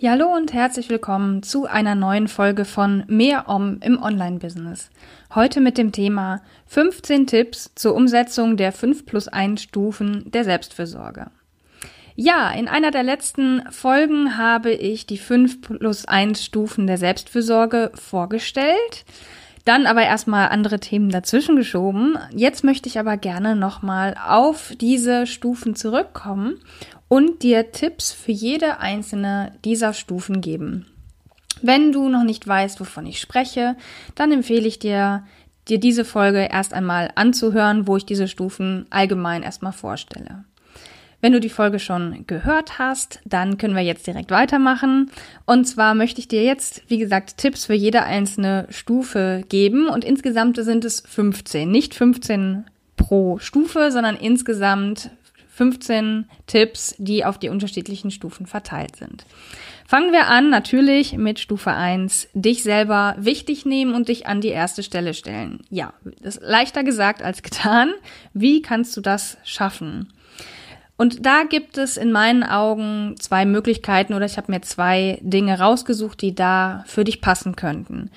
Ja, hallo und herzlich willkommen zu einer neuen Folge von Mehr Om im Online-Business. Heute mit dem Thema 15 Tipps zur Umsetzung der 5 plus 1 Stufen der Selbstfürsorge. Ja, in einer der letzten Folgen habe ich die 5 plus 1 Stufen der Selbstfürsorge vorgestellt dann aber erstmal andere Themen dazwischen geschoben. Jetzt möchte ich aber gerne nochmal auf diese Stufen zurückkommen und dir Tipps für jede einzelne dieser Stufen geben. Wenn du noch nicht weißt, wovon ich spreche, dann empfehle ich dir, dir diese Folge erst einmal anzuhören, wo ich diese Stufen allgemein erstmal vorstelle. Wenn du die Folge schon gehört hast, dann können wir jetzt direkt weitermachen. Und zwar möchte ich dir jetzt, wie gesagt, Tipps für jede einzelne Stufe geben. Und insgesamt sind es 15. Nicht 15 pro Stufe, sondern insgesamt 15 Tipps, die auf die unterschiedlichen Stufen verteilt sind. Fangen wir an natürlich mit Stufe 1. Dich selber wichtig nehmen und dich an die erste Stelle stellen. Ja, das ist leichter gesagt als getan. Wie kannst du das schaffen? Und da gibt es in meinen Augen zwei Möglichkeiten oder ich habe mir zwei Dinge rausgesucht, die da für dich passen könnten.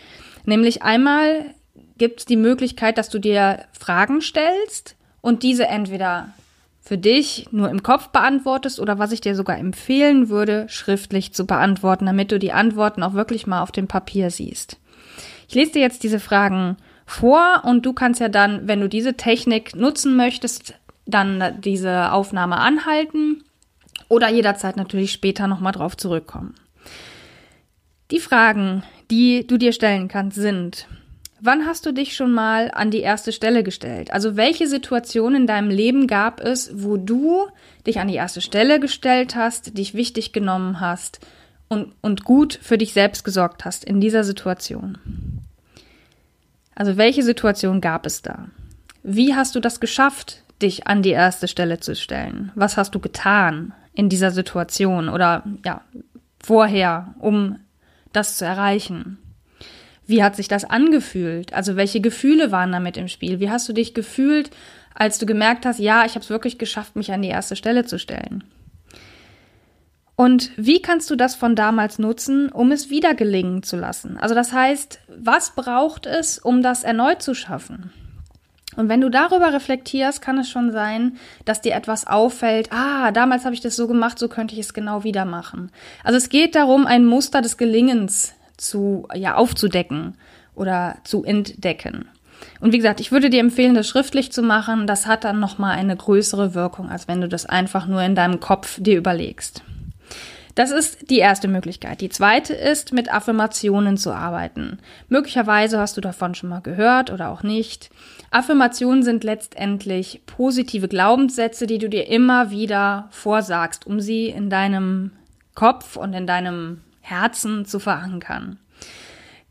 Nämlich einmal gibt es die Möglichkeit, dass du dir Fragen stellst und diese entweder für dich nur im Kopf beantwortest oder was ich dir sogar empfehlen würde, schriftlich zu beantworten, damit du die Antworten auch wirklich mal auf dem Papier siehst. Ich lese dir jetzt diese Fragen vor und du kannst ja dann, wenn du diese Technik nutzen möchtest, dann diese Aufnahme anhalten oder jederzeit natürlich später nochmal drauf zurückkommen. Die Fragen, die du dir stellen kannst, sind, wann hast du dich schon mal an die erste Stelle gestellt? Also welche Situation in deinem Leben gab es, wo du dich an die erste Stelle gestellt hast, dich wichtig genommen hast und, und gut für dich selbst gesorgt hast in dieser Situation? Also welche Situation gab es da? Wie hast du das geschafft, dich an die erste Stelle zu stellen? Was hast du getan in dieser Situation oder ja, vorher, um das zu erreichen? Wie hat sich das angefühlt? Also welche Gefühle waren damit im Spiel? Wie hast du dich gefühlt, als du gemerkt hast, ja, ich habe es wirklich geschafft, mich an die erste Stelle zu stellen? Und wie kannst du das von damals nutzen, um es wieder gelingen zu lassen? Also das heißt, was braucht es, um das erneut zu schaffen? Und wenn du darüber reflektierst, kann es schon sein, dass dir etwas auffällt, ah, damals habe ich das so gemacht, so könnte ich es genau wieder machen. Also es geht darum, ein Muster des Gelingens zu, ja, aufzudecken oder zu entdecken. Und wie gesagt, ich würde dir empfehlen, das schriftlich zu machen. Das hat dann nochmal eine größere Wirkung, als wenn du das einfach nur in deinem Kopf dir überlegst. Das ist die erste Möglichkeit. Die zweite ist, mit Affirmationen zu arbeiten. Möglicherweise hast du davon schon mal gehört oder auch nicht. Affirmationen sind letztendlich positive Glaubenssätze, die du dir immer wieder vorsagst, um sie in deinem Kopf und in deinem Herzen zu verankern.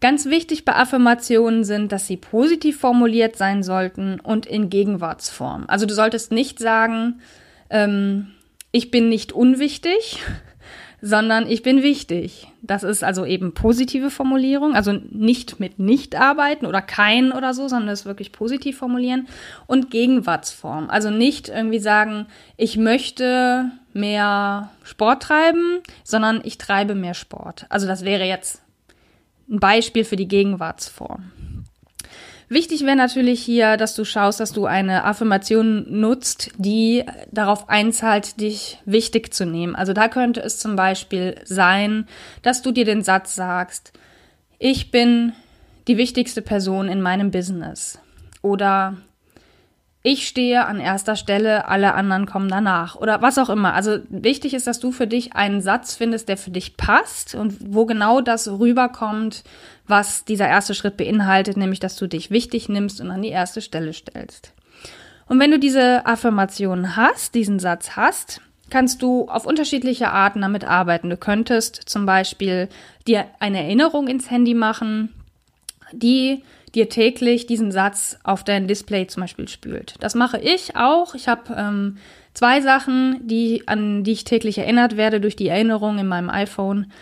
Ganz wichtig bei Affirmationen sind, dass sie positiv formuliert sein sollten und in Gegenwartsform. Also du solltest nicht sagen, ähm, ich bin nicht unwichtig, sondern ich bin wichtig. Das ist also eben positive Formulierung, also nicht mit nicht arbeiten oder kein oder so, sondern es wirklich positiv formulieren und Gegenwartsform. Also nicht irgendwie sagen, ich möchte mehr Sport treiben, sondern ich treibe mehr Sport. Also das wäre jetzt ein Beispiel für die Gegenwartsform. Wichtig wäre natürlich hier, dass du schaust, dass du eine Affirmation nutzt, die darauf einzahlt, dich wichtig zu nehmen. Also da könnte es zum Beispiel sein, dass du dir den Satz sagst, ich bin die wichtigste Person in meinem Business. Oder ich stehe an erster Stelle, alle anderen kommen danach oder was auch immer. Also wichtig ist, dass du für dich einen Satz findest, der für dich passt und wo genau das rüberkommt, was dieser erste Schritt beinhaltet, nämlich dass du dich wichtig nimmst und an die erste Stelle stellst. Und wenn du diese Affirmation hast, diesen Satz hast, kannst du auf unterschiedliche Arten damit arbeiten. Du könntest zum Beispiel dir eine Erinnerung ins Handy machen, die dir täglich diesen Satz auf dein Display zum Beispiel spült. Das mache ich auch. Ich habe ähm, zwei Sachen, die, an die ich täglich erinnert werde durch die Erinnerung in meinem iPhone.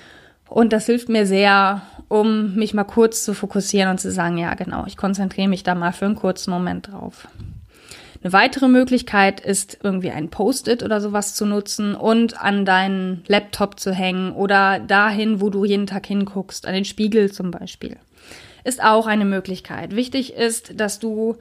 Und das hilft mir sehr, um mich mal kurz zu fokussieren und zu sagen, ja genau, ich konzentriere mich da mal für einen kurzen Moment drauf. Eine weitere Möglichkeit ist, irgendwie ein Post-it oder sowas zu nutzen und an deinen Laptop zu hängen oder dahin, wo du jeden Tag hinguckst, an den Spiegel zum Beispiel. Ist auch eine Möglichkeit. Wichtig ist, dass du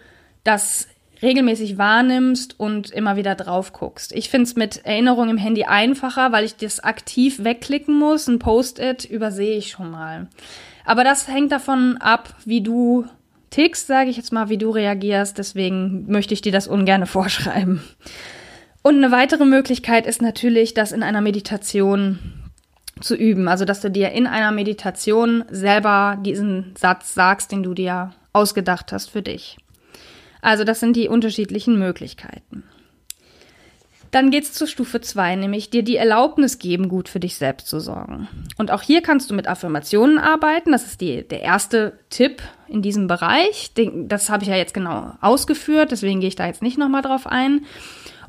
das regelmäßig wahrnimmst und immer wieder drauf guckst. Ich finde es mit Erinnerung im Handy einfacher, weil ich das aktiv wegklicken muss. Ein Post-it übersehe ich schon mal. Aber das hängt davon ab, wie du tickst, sage ich jetzt mal, wie du reagierst. Deswegen möchte ich dir das ungern vorschreiben. Und eine weitere Möglichkeit ist natürlich, das in einer Meditation zu üben. Also, dass du dir in einer Meditation selber diesen Satz sagst, den du dir ausgedacht hast für dich. Also das sind die unterschiedlichen Möglichkeiten. Dann geht's zur Stufe 2, nämlich dir die Erlaubnis geben, gut für dich selbst zu sorgen. Und auch hier kannst du mit Affirmationen arbeiten. Das ist die, der erste Tipp in diesem Bereich. Das habe ich ja jetzt genau ausgeführt, deswegen gehe ich da jetzt nicht nochmal drauf ein.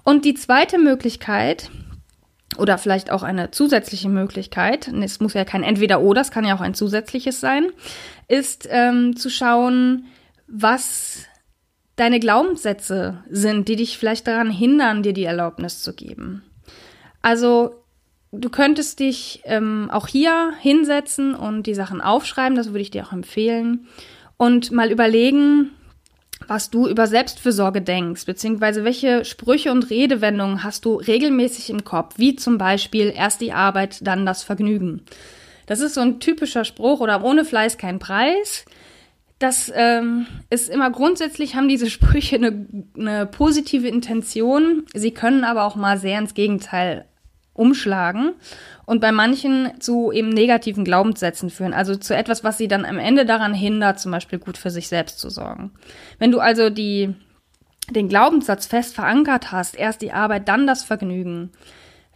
Und die zweite Möglichkeit, oder vielleicht auch eine zusätzliche Möglichkeit, es muss ja kein Entweder-Oder, es kann ja auch ein zusätzliches sein, ist ähm, zu schauen, was deine Glaubenssätze sind, die dich vielleicht daran hindern, dir die Erlaubnis zu geben. Also du könntest dich ähm, auch hier hinsetzen und die Sachen aufschreiben, das würde ich dir auch empfehlen, und mal überlegen, was du über Selbstfürsorge denkst, beziehungsweise welche Sprüche und Redewendungen hast du regelmäßig im Kopf, wie zum Beispiel erst die Arbeit, dann das Vergnügen. Das ist so ein typischer Spruch oder ohne Fleiß kein Preis das ähm, ist immer grundsätzlich, haben diese Sprüche eine, eine positive Intention. Sie können aber auch mal sehr ins Gegenteil umschlagen und bei manchen zu eben negativen Glaubenssätzen führen, also zu etwas, was sie dann am Ende daran hindert, zum Beispiel gut für sich selbst zu sorgen. Wenn du also die, den Glaubenssatz fest verankert hast, erst die Arbeit, dann das Vergnügen,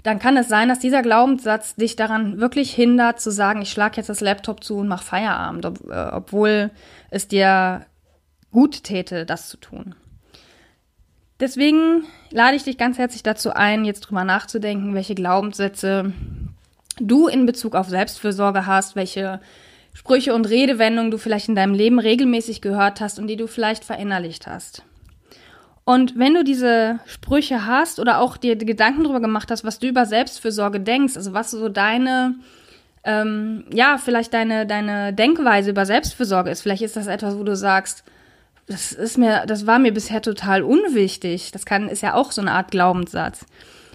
dann kann es sein, dass dieser Glaubenssatz dich daran wirklich hindert, zu sagen, ich schlage jetzt das Laptop zu und mache Feierabend, ob, äh, obwohl es dir gut täte, das zu tun. Deswegen lade ich dich ganz herzlich dazu ein, jetzt drüber nachzudenken, welche Glaubenssätze du in Bezug auf Selbstfürsorge hast, welche Sprüche und Redewendungen du vielleicht in deinem Leben regelmäßig gehört hast und die du vielleicht verinnerlicht hast. Und wenn du diese Sprüche hast oder auch dir Gedanken darüber gemacht hast, was du über Selbstfürsorge denkst, also was so deine, ähm, ja, vielleicht deine, deine Denkweise über Selbstfürsorge ist, vielleicht ist das etwas, wo du sagst, das ist mir, das war mir bisher total unwichtig. Das kann, ist ja auch so eine Art Glaubenssatz.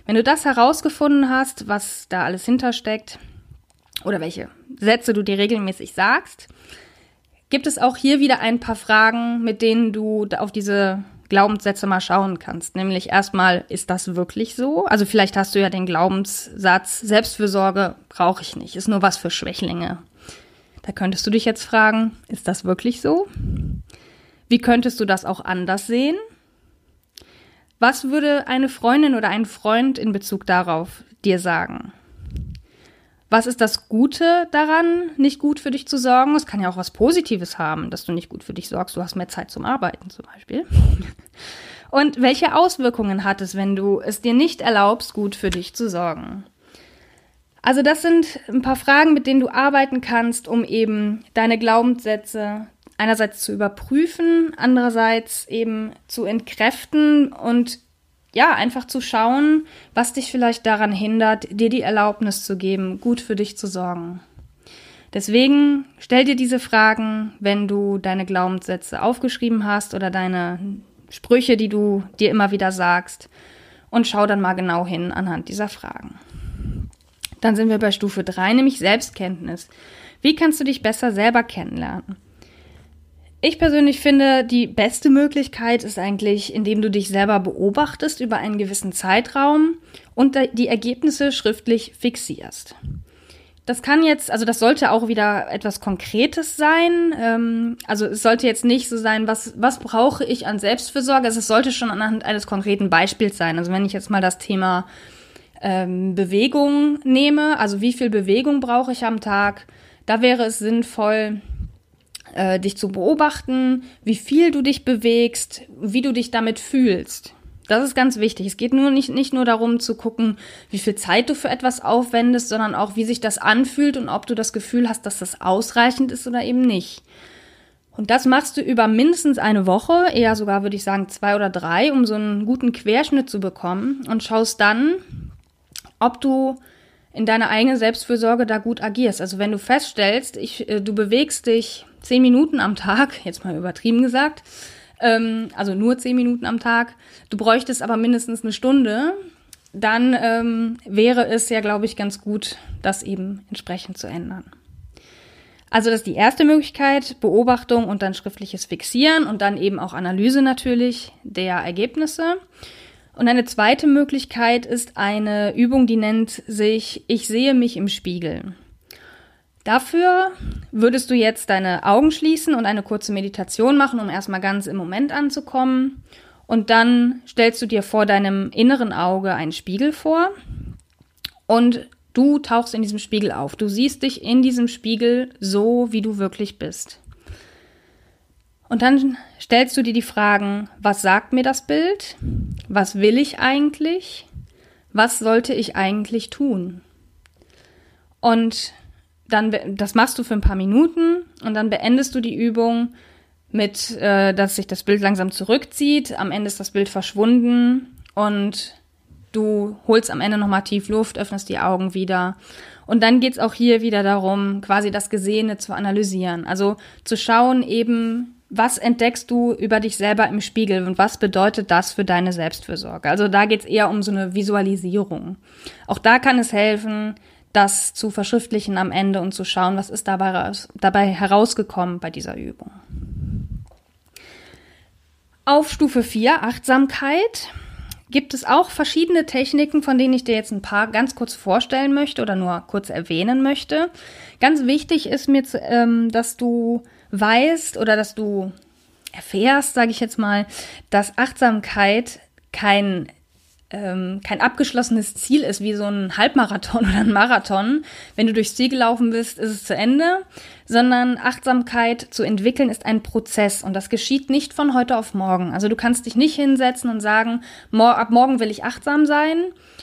Wenn du das herausgefunden hast, was da alles hintersteckt oder welche Sätze du dir regelmäßig sagst, gibt es auch hier wieder ein paar Fragen, mit denen du auf diese Glaubenssätze mal schauen kannst. Nämlich erstmal, ist das wirklich so? Also vielleicht hast du ja den Glaubenssatz, Selbstfürsorge brauche ich nicht, ist nur was für Schwächlinge. Da könntest du dich jetzt fragen, ist das wirklich so? Wie könntest du das auch anders sehen? Was würde eine Freundin oder ein Freund in Bezug darauf dir sagen? Was ist das Gute daran, nicht gut für dich zu sorgen? Es kann ja auch was Positives haben, dass du nicht gut für dich sorgst. Du hast mehr Zeit zum Arbeiten zum Beispiel. Und welche Auswirkungen hat es, wenn du es dir nicht erlaubst, gut für dich zu sorgen? Also das sind ein paar Fragen, mit denen du arbeiten kannst, um eben deine Glaubenssätze einerseits zu überprüfen, andererseits eben zu entkräften und ja, einfach zu schauen, was dich vielleicht daran hindert, dir die Erlaubnis zu geben, gut für dich zu sorgen. Deswegen stell dir diese Fragen, wenn du deine Glaubenssätze aufgeschrieben hast oder deine Sprüche, die du dir immer wieder sagst, und schau dann mal genau hin anhand dieser Fragen. Dann sind wir bei Stufe 3, nämlich Selbstkenntnis. Wie kannst du dich besser selber kennenlernen? Ich persönlich finde, die beste Möglichkeit ist eigentlich, indem du dich selber beobachtest über einen gewissen Zeitraum und die Ergebnisse schriftlich fixierst. Das kann jetzt, also das sollte auch wieder etwas Konkretes sein. Ähm, also es sollte jetzt nicht so sein, was, was brauche ich an Selbstfürsorge? Also es sollte schon anhand eines konkreten Beispiels sein. Also wenn ich jetzt mal das Thema ähm, Bewegung nehme, also wie viel Bewegung brauche ich am Tag, da wäre es sinnvoll, äh, dich zu beobachten, wie viel du dich bewegst, wie du dich damit fühlst. Das ist ganz wichtig. Es geht nur nicht, nicht nur darum zu gucken, wie viel Zeit du für etwas aufwendest, sondern auch, wie sich das anfühlt und ob du das Gefühl hast, dass das ausreichend ist oder eben nicht. Und das machst du über mindestens eine Woche, eher sogar würde ich sagen zwei oder drei, um so einen guten Querschnitt zu bekommen und schaust dann, ob du in deiner eigenen Selbstfürsorge da gut agierst. Also wenn du feststellst, ich, äh, du bewegst dich zehn Minuten am Tag, jetzt mal übertrieben gesagt, ähm, also nur zehn Minuten am Tag, du bräuchtest aber mindestens eine Stunde, dann ähm, wäre es ja, glaube ich, ganz gut, das eben entsprechend zu ändern. Also das ist die erste Möglichkeit, Beobachtung und dann schriftliches Fixieren und dann eben auch Analyse natürlich der Ergebnisse. Und eine zweite Möglichkeit ist eine Übung, die nennt sich Ich sehe mich im Spiegel. Dafür würdest du jetzt deine Augen schließen und eine kurze Meditation machen, um erstmal ganz im Moment anzukommen. Und dann stellst du dir vor deinem inneren Auge einen Spiegel vor und du tauchst in diesem Spiegel auf. Du siehst dich in diesem Spiegel so, wie du wirklich bist. Und dann stellst du dir die Fragen, was sagt mir das Bild? Was will ich eigentlich? Was sollte ich eigentlich tun? Und dann, das machst du für ein paar Minuten und dann beendest du die Übung mit, äh, dass sich das Bild langsam zurückzieht. Am Ende ist das Bild verschwunden und du holst am Ende nochmal tief Luft, öffnest die Augen wieder. Und dann geht's auch hier wieder darum, quasi das Gesehene zu analysieren. Also zu schauen eben, was entdeckst du über dich selber im Spiegel und was bedeutet das für deine Selbstfürsorge? Also da geht es eher um so eine Visualisierung. Auch da kann es helfen, das zu verschriftlichen am Ende und zu schauen, was ist dabei, dabei herausgekommen bei dieser Übung. Auf Stufe 4, Achtsamkeit, gibt es auch verschiedene Techniken, von denen ich dir jetzt ein paar ganz kurz vorstellen möchte oder nur kurz erwähnen möchte. Ganz wichtig ist mir, ähm, dass du weißt oder dass du erfährst, sage ich jetzt mal, dass Achtsamkeit kein ähm, kein abgeschlossenes Ziel ist, wie so ein Halbmarathon oder ein Marathon. Wenn du durchs Ziel gelaufen bist, ist es zu Ende, sondern Achtsamkeit zu entwickeln ist ein Prozess und das geschieht nicht von heute auf morgen. Also du kannst dich nicht hinsetzen und sagen, mor ab morgen will ich achtsam sein,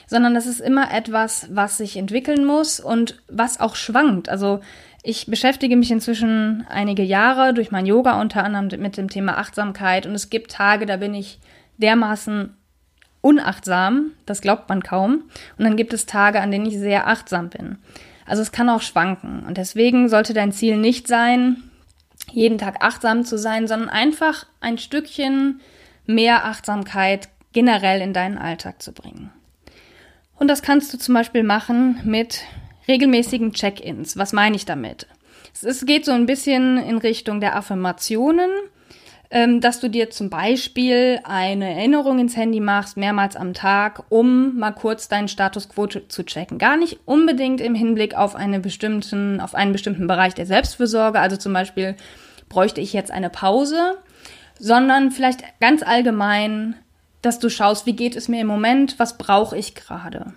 sondern das ist immer etwas, was sich entwickeln muss und was auch schwankt. Also ich beschäftige mich inzwischen einige Jahre durch mein Yoga unter anderem mit dem Thema Achtsamkeit und es gibt Tage, da bin ich dermaßen unachtsam, das glaubt man kaum. Und dann gibt es Tage, an denen ich sehr achtsam bin. Also es kann auch schwanken. Und deswegen sollte dein Ziel nicht sein, jeden Tag achtsam zu sein, sondern einfach ein Stückchen mehr Achtsamkeit generell in deinen Alltag zu bringen. Und das kannst du zum Beispiel machen mit regelmäßigen Check-ins. Was meine ich damit? Es geht so ein bisschen in Richtung der Affirmationen, ähm, dass du dir zum Beispiel eine Erinnerung ins Handy machst, mehrmals am Tag, um mal kurz deinen Status quo zu checken. Gar nicht unbedingt im Hinblick auf, eine bestimmten, auf einen bestimmten Bereich der Selbstfürsorge, also zum Beispiel bräuchte ich jetzt eine Pause, sondern vielleicht ganz allgemein, dass du schaust, wie geht es mir im Moment, was brauche ich gerade.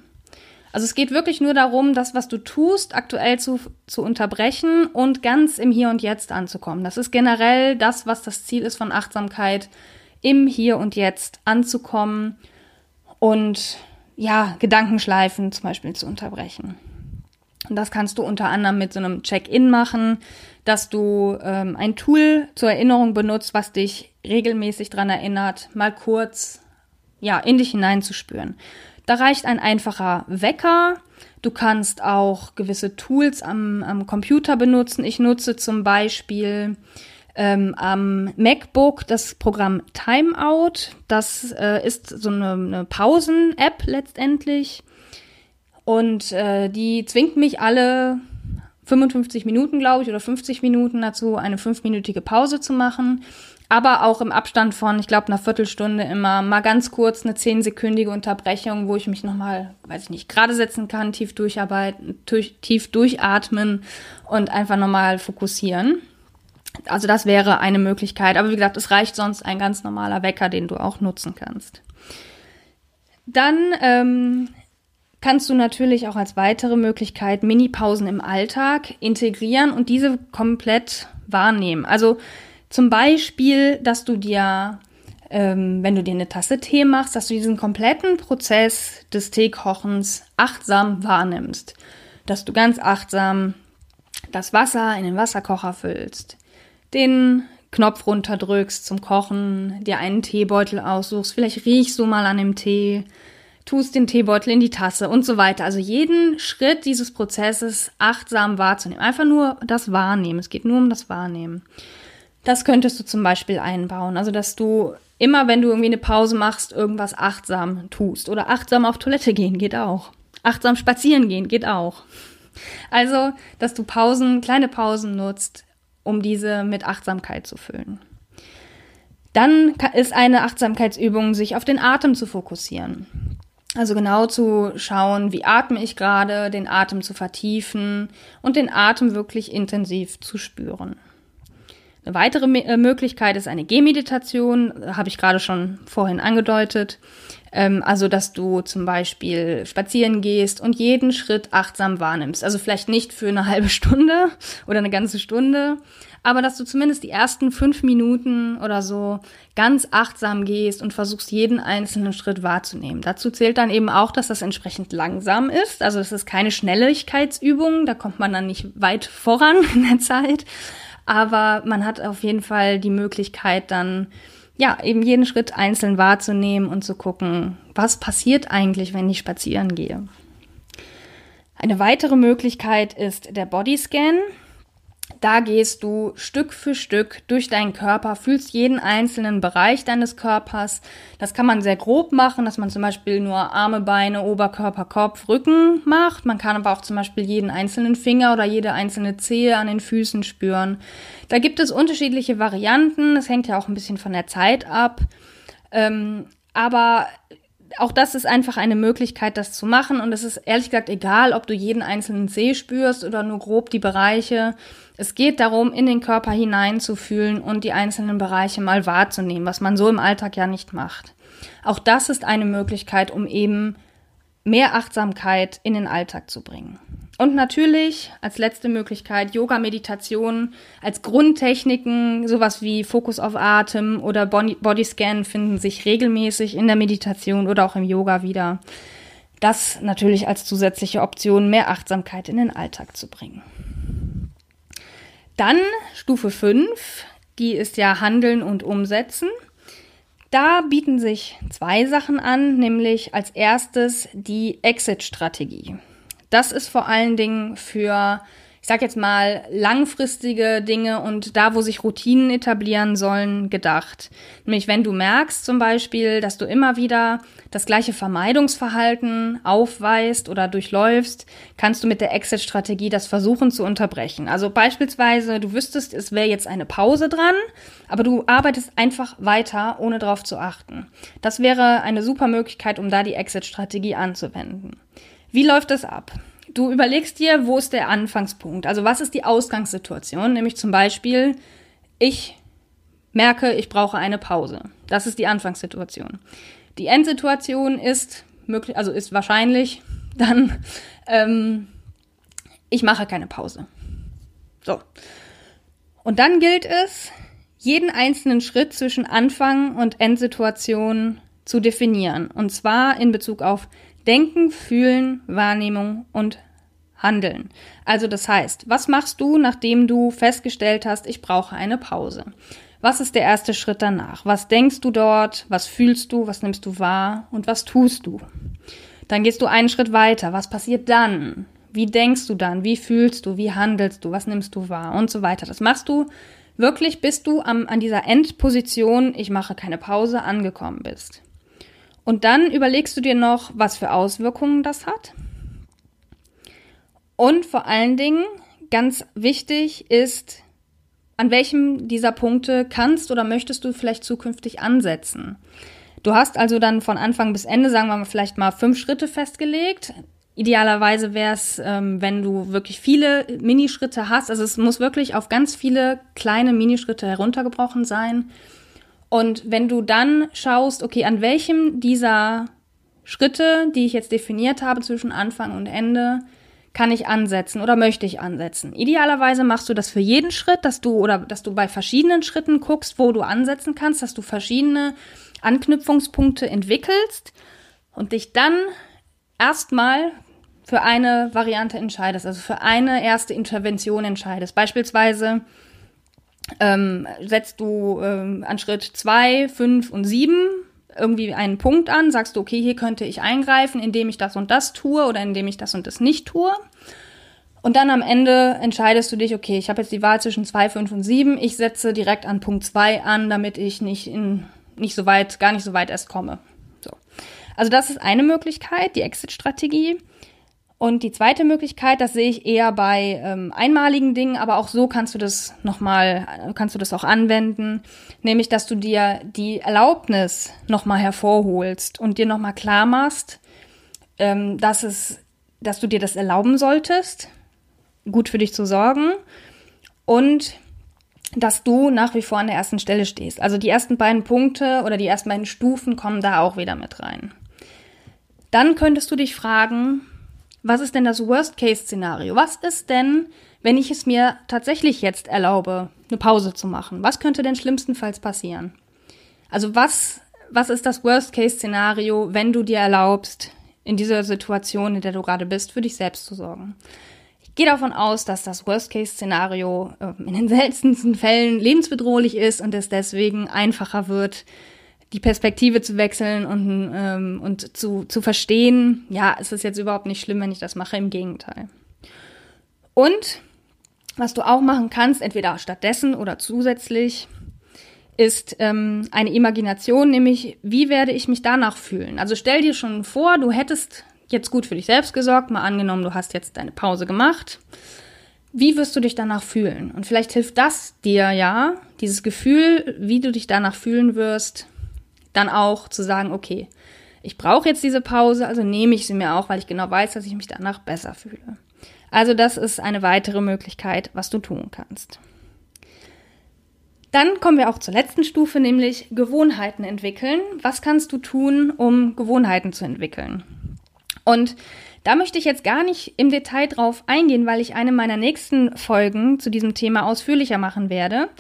Also es geht wirklich nur darum, das, was du tust, aktuell zu, zu unterbrechen und ganz im Hier und Jetzt anzukommen. Das ist generell das, was das Ziel ist von Achtsamkeit, im Hier und Jetzt anzukommen und ja, Gedankenschleifen zum Beispiel zu unterbrechen. Und das kannst du unter anderem mit so einem Check-in machen, dass du ähm, ein Tool zur Erinnerung benutzt, was dich regelmäßig daran erinnert, mal kurz ja, in dich hineinzuspüren. Da reicht ein einfacher Wecker. Du kannst auch gewisse Tools am, am Computer benutzen. Ich nutze zum Beispiel ähm, am MacBook das Programm Timeout. Das äh, ist so eine, eine Pausen-App letztendlich. Und äh, die zwingt mich alle 55 Minuten, glaube ich, oder 50 Minuten dazu, eine fünfminütige Pause zu machen aber auch im Abstand von, ich glaube, einer Viertelstunde immer mal ganz kurz eine zehnsekündige Unterbrechung, wo ich mich nochmal, weiß ich nicht, gerade setzen kann, tief durcharbeiten, durch, tief durchatmen und einfach nochmal fokussieren. Also das wäre eine Möglichkeit. Aber wie gesagt, es reicht sonst ein ganz normaler Wecker, den du auch nutzen kannst. Dann ähm, kannst du natürlich auch als weitere Möglichkeit Minipausen im Alltag integrieren und diese komplett wahrnehmen. Also zum Beispiel, dass du dir, ähm, wenn du dir eine Tasse Tee machst, dass du diesen kompletten Prozess des Teekochens achtsam wahrnimmst. Dass du ganz achtsam das Wasser in den Wasserkocher füllst, den Knopf runterdrückst zum Kochen, dir einen Teebeutel aussuchst, vielleicht riechst du mal an dem Tee, tust den Teebeutel in die Tasse und so weiter. Also jeden Schritt dieses Prozesses achtsam wahrzunehmen. Einfach nur das Wahrnehmen. Es geht nur um das Wahrnehmen. Das könntest du zum Beispiel einbauen. Also, dass du immer, wenn du irgendwie eine Pause machst, irgendwas achtsam tust. Oder achtsam auf Toilette gehen geht auch. Achtsam spazieren gehen geht auch. Also, dass du Pausen, kleine Pausen nutzt, um diese mit Achtsamkeit zu füllen. Dann ist eine Achtsamkeitsübung, sich auf den Atem zu fokussieren. Also genau zu schauen, wie atme ich gerade, den Atem zu vertiefen und den Atem wirklich intensiv zu spüren. Eine weitere äh, Möglichkeit ist eine Gehmeditation, habe ich gerade schon vorhin angedeutet. Ähm, also, dass du zum Beispiel spazieren gehst und jeden Schritt achtsam wahrnimmst. Also vielleicht nicht für eine halbe Stunde oder eine ganze Stunde, aber dass du zumindest die ersten fünf Minuten oder so ganz achtsam gehst und versuchst, jeden einzelnen Schritt wahrzunehmen. Dazu zählt dann eben auch, dass das entsprechend langsam ist. Also es ist keine Schnelligkeitsübung, da kommt man dann nicht weit voran in der Zeit. Aber man hat auf jeden Fall die Möglichkeit dann, ja, eben jeden Schritt einzeln wahrzunehmen und zu gucken, was passiert eigentlich, wenn ich spazieren gehe. Eine weitere Möglichkeit ist der Bodyscan. Da gehst du Stück für Stück durch deinen Körper, fühlst jeden einzelnen Bereich deines Körpers. Das kann man sehr grob machen, dass man zum Beispiel nur Arme, Beine, Oberkörper, Kopf, Rücken macht. Man kann aber auch zum Beispiel jeden einzelnen Finger oder jede einzelne Zehe an den Füßen spüren. Da gibt es unterschiedliche Varianten. Das hängt ja auch ein bisschen von der Zeit ab. Ähm, aber auch das ist einfach eine Möglichkeit, das zu machen. Und es ist ehrlich gesagt egal, ob du jeden einzelnen Zeh spürst oder nur grob die Bereiche. Es geht darum, in den Körper hineinzufühlen und die einzelnen Bereiche mal wahrzunehmen, was man so im Alltag ja nicht macht. Auch das ist eine Möglichkeit, um eben mehr Achtsamkeit in den Alltag zu bringen. Und natürlich als letzte Möglichkeit Yoga, Meditation als Grundtechniken, sowas wie Fokus auf Atem oder Bodyscan finden sich regelmäßig in der Meditation oder auch im Yoga wieder. Das natürlich als zusätzliche Option, mehr Achtsamkeit in den Alltag zu bringen. Dann Stufe 5, die ist ja Handeln und Umsetzen. Da bieten sich zwei Sachen an, nämlich als erstes die Exit-Strategie. Das ist vor allen Dingen für ich sag jetzt mal, langfristige Dinge und da, wo sich Routinen etablieren sollen, gedacht. Nämlich, wenn du merkst zum Beispiel, dass du immer wieder das gleiche Vermeidungsverhalten aufweist oder durchläufst, kannst du mit der Exit-Strategie das versuchen zu unterbrechen. Also beispielsweise, du wüsstest, es wäre jetzt eine Pause dran, aber du arbeitest einfach weiter, ohne darauf zu achten. Das wäre eine super Möglichkeit, um da die Exit-Strategie anzuwenden. Wie läuft das ab? Du überlegst dir, wo ist der Anfangspunkt? Also was ist die Ausgangssituation? Nämlich zum Beispiel, ich merke, ich brauche eine Pause. Das ist die Anfangssituation. Die Endsituation ist möglich, also ist wahrscheinlich dann, ähm, ich mache keine Pause. So. Und dann gilt es, jeden einzelnen Schritt zwischen Anfang und Endsituation zu definieren. Und zwar in Bezug auf Denken, Fühlen, Wahrnehmung und Handeln. Also das heißt, was machst du, nachdem du festgestellt hast, ich brauche eine Pause? Was ist der erste Schritt danach? Was denkst du dort? Was fühlst du? Was nimmst du wahr? Und was tust du? Dann gehst du einen Schritt weiter. Was passiert dann? Wie denkst du dann? Wie fühlst du? Wie handelst du? Was nimmst du wahr? Und so weiter. Das machst du wirklich, bis du am, an dieser Endposition, ich mache keine Pause, angekommen bist. Und dann überlegst du dir noch, was für Auswirkungen das hat. Und vor allen Dingen, ganz wichtig ist, an welchem dieser Punkte kannst oder möchtest du vielleicht zukünftig ansetzen. Du hast also dann von Anfang bis Ende, sagen wir mal, vielleicht mal fünf Schritte festgelegt. Idealerweise wäre es, ähm, wenn du wirklich viele Minischritte hast. Also es muss wirklich auf ganz viele kleine Minischritte heruntergebrochen sein. Und wenn du dann schaust, okay, an welchem dieser Schritte, die ich jetzt definiert habe zwischen Anfang und Ende, kann ich ansetzen oder möchte ich ansetzen. Idealerweise machst du das für jeden Schritt, dass du oder dass du bei verschiedenen Schritten guckst, wo du ansetzen kannst, dass du verschiedene Anknüpfungspunkte entwickelst und dich dann erstmal für eine Variante entscheidest, also für eine erste Intervention entscheidest. Beispielsweise ähm, setzt du ähm, an Schritt zwei, fünf und sieben irgendwie einen Punkt an, sagst du, okay, hier könnte ich eingreifen, indem ich das und das tue oder indem ich das und das nicht tue. Und dann am Ende entscheidest du dich, okay, ich habe jetzt die Wahl zwischen 2, 5 und 7. Ich setze direkt an Punkt 2 an, damit ich nicht in nicht so weit, gar nicht so weit erst komme. So. Also das ist eine Möglichkeit, die Exit-Strategie. Und die zweite Möglichkeit, das sehe ich eher bei ähm, einmaligen Dingen, aber auch so kannst du das nochmal, kannst du das auch anwenden, nämlich, dass du dir die Erlaubnis nochmal hervorholst und dir nochmal klar machst, ähm, dass es, dass du dir das erlauben solltest, gut für dich zu sorgen und dass du nach wie vor an der ersten Stelle stehst. Also die ersten beiden Punkte oder die ersten beiden Stufen kommen da auch wieder mit rein. Dann könntest du dich fragen, was ist denn das Worst-Case-Szenario? Was ist denn, wenn ich es mir tatsächlich jetzt erlaube, eine Pause zu machen? Was könnte denn schlimmstenfalls passieren? Also was, was ist das Worst-Case-Szenario, wenn du dir erlaubst, in dieser Situation, in der du gerade bist, für dich selbst zu sorgen? Ich gehe davon aus, dass das Worst-Case-Szenario äh, in den seltensten Fällen lebensbedrohlich ist und es deswegen einfacher wird, die Perspektive zu wechseln und, ähm, und zu, zu verstehen, ja, es ist jetzt überhaupt nicht schlimm, wenn ich das mache, im Gegenteil. Und was du auch machen kannst, entweder stattdessen oder zusätzlich, ist ähm, eine Imagination, nämlich wie werde ich mich danach fühlen? Also stell dir schon vor, du hättest jetzt gut für dich selbst gesorgt, mal angenommen, du hast jetzt deine Pause gemacht. Wie wirst du dich danach fühlen? Und vielleicht hilft das dir ja, dieses Gefühl, wie du dich danach fühlen wirst, dann auch zu sagen, okay, ich brauche jetzt diese Pause, also nehme ich sie mir auch, weil ich genau weiß, dass ich mich danach besser fühle. Also das ist eine weitere Möglichkeit, was du tun kannst. Dann kommen wir auch zur letzten Stufe, nämlich Gewohnheiten entwickeln. Was kannst du tun, um Gewohnheiten zu entwickeln? Und da möchte ich jetzt gar nicht im Detail drauf eingehen, weil ich eine meiner nächsten Folgen zu diesem Thema ausführlicher machen werde.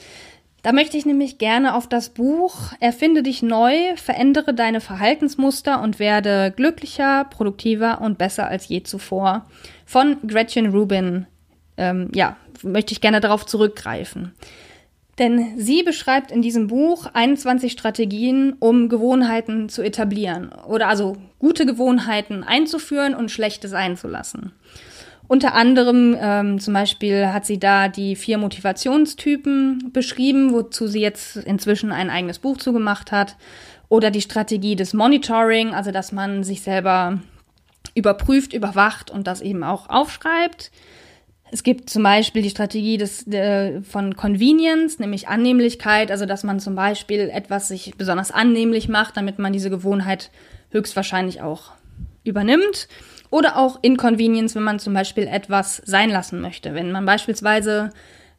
Da möchte ich nämlich gerne auf das Buch Erfinde dich neu, verändere deine Verhaltensmuster und werde glücklicher, produktiver und besser als je zuvor von Gretchen Rubin, ähm, ja, möchte ich gerne darauf zurückgreifen. Denn sie beschreibt in diesem Buch 21 Strategien, um Gewohnheiten zu etablieren oder also gute Gewohnheiten einzuführen und schlechte sein zu lassen. Unter anderem ähm, zum Beispiel hat sie da die vier Motivationstypen beschrieben, wozu sie jetzt inzwischen ein eigenes Buch zugemacht hat. Oder die Strategie des Monitoring, also dass man sich selber überprüft, überwacht und das eben auch aufschreibt. Es gibt zum Beispiel die Strategie des, äh, von Convenience, nämlich Annehmlichkeit, also dass man zum Beispiel etwas sich besonders annehmlich macht, damit man diese Gewohnheit höchstwahrscheinlich auch übernimmt. Oder auch Inconvenience, wenn man zum Beispiel etwas sein lassen möchte. Wenn man beispielsweise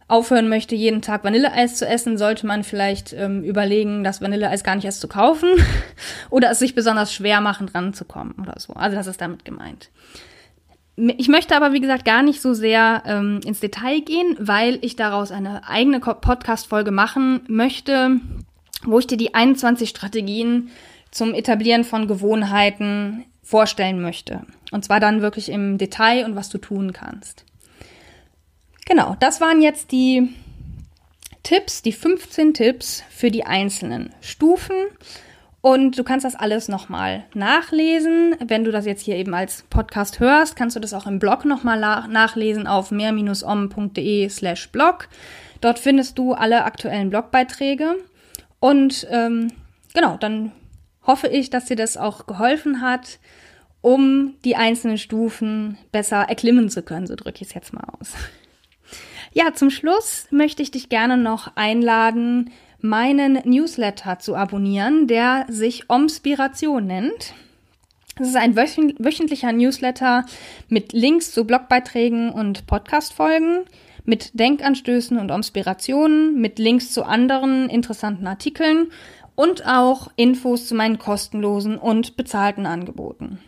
aufhören möchte, jeden Tag Vanilleeis zu essen, sollte man vielleicht ähm, überlegen, das Vanilleeis gar nicht erst zu kaufen oder es sich besonders schwer machen, dran zu kommen oder so. Also das ist damit gemeint. Ich möchte aber, wie gesagt, gar nicht so sehr ähm, ins Detail gehen, weil ich daraus eine eigene Podcast-Folge machen möchte, wo ich dir die 21 Strategien zum Etablieren von Gewohnheiten vorstellen möchte. Und zwar dann wirklich im Detail und was du tun kannst. Genau, das waren jetzt die Tipps, die 15 Tipps für die einzelnen Stufen. Und du kannst das alles nochmal nachlesen. Wenn du das jetzt hier eben als Podcast hörst, kannst du das auch im Blog nochmal nachlesen auf mehr-om.de slash blog. Dort findest du alle aktuellen Blogbeiträge. Und ähm, genau, dann hoffe ich, dass dir das auch geholfen hat, um die einzelnen Stufen besser erklimmen zu können. So drücke ich es jetzt mal aus. Ja, zum Schluss möchte ich dich gerne noch einladen, meinen Newsletter zu abonnieren, der sich Omspiration nennt. Das ist ein wöchentlicher Newsletter mit Links zu Blogbeiträgen und Podcastfolgen, mit Denkanstößen und Inspirationen, mit Links zu anderen interessanten Artikeln und auch Infos zu meinen kostenlosen und bezahlten Angeboten.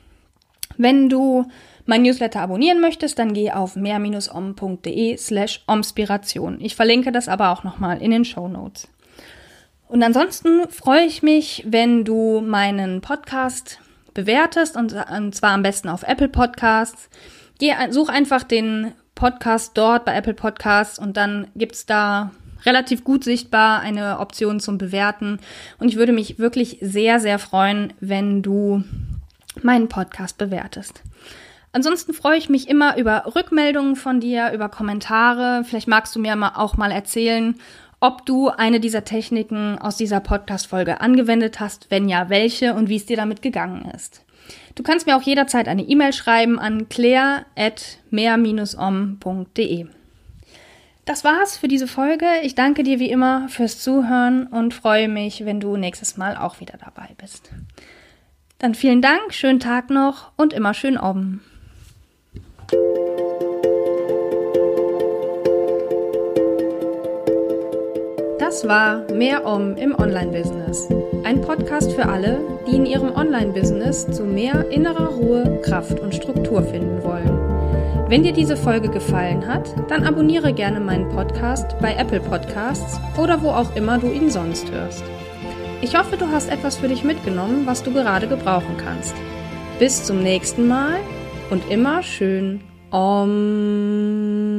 Wenn du mein Newsletter abonnieren möchtest, dann geh auf mehr-om.de slash omspiration. Ich verlinke das aber auch nochmal in den Show Notes. Und ansonsten freue ich mich, wenn du meinen Podcast bewertest und, zwar am besten auf Apple Podcasts. Geh, such einfach den Podcast dort bei Apple Podcasts und dann gibt's da relativ gut sichtbar eine Option zum Bewerten. Und ich würde mich wirklich sehr, sehr freuen, wenn du meinen Podcast bewertest. Ansonsten freue ich mich immer über Rückmeldungen von dir, über Kommentare. Vielleicht magst du mir auch mal erzählen, ob du eine dieser Techniken aus dieser Podcast-Folge angewendet hast, wenn ja, welche und wie es dir damit gegangen ist. Du kannst mir auch jederzeit eine E-Mail schreiben an claire.mehr-om.de. Das war's für diese Folge. Ich danke dir wie immer fürs Zuhören und freue mich, wenn du nächstes Mal auch wieder dabei bist. Dann vielen Dank, schönen Tag noch und immer schön oben. Das war Mehr Om im Online-Business. Ein Podcast für alle, die in ihrem Online-Business zu mehr innerer Ruhe, Kraft und Struktur finden wollen. Wenn dir diese Folge gefallen hat, dann abonniere gerne meinen Podcast bei Apple Podcasts oder wo auch immer du ihn sonst hörst. Ich hoffe, du hast etwas für dich mitgenommen, was du gerade gebrauchen kannst. Bis zum nächsten Mal und immer schön Om.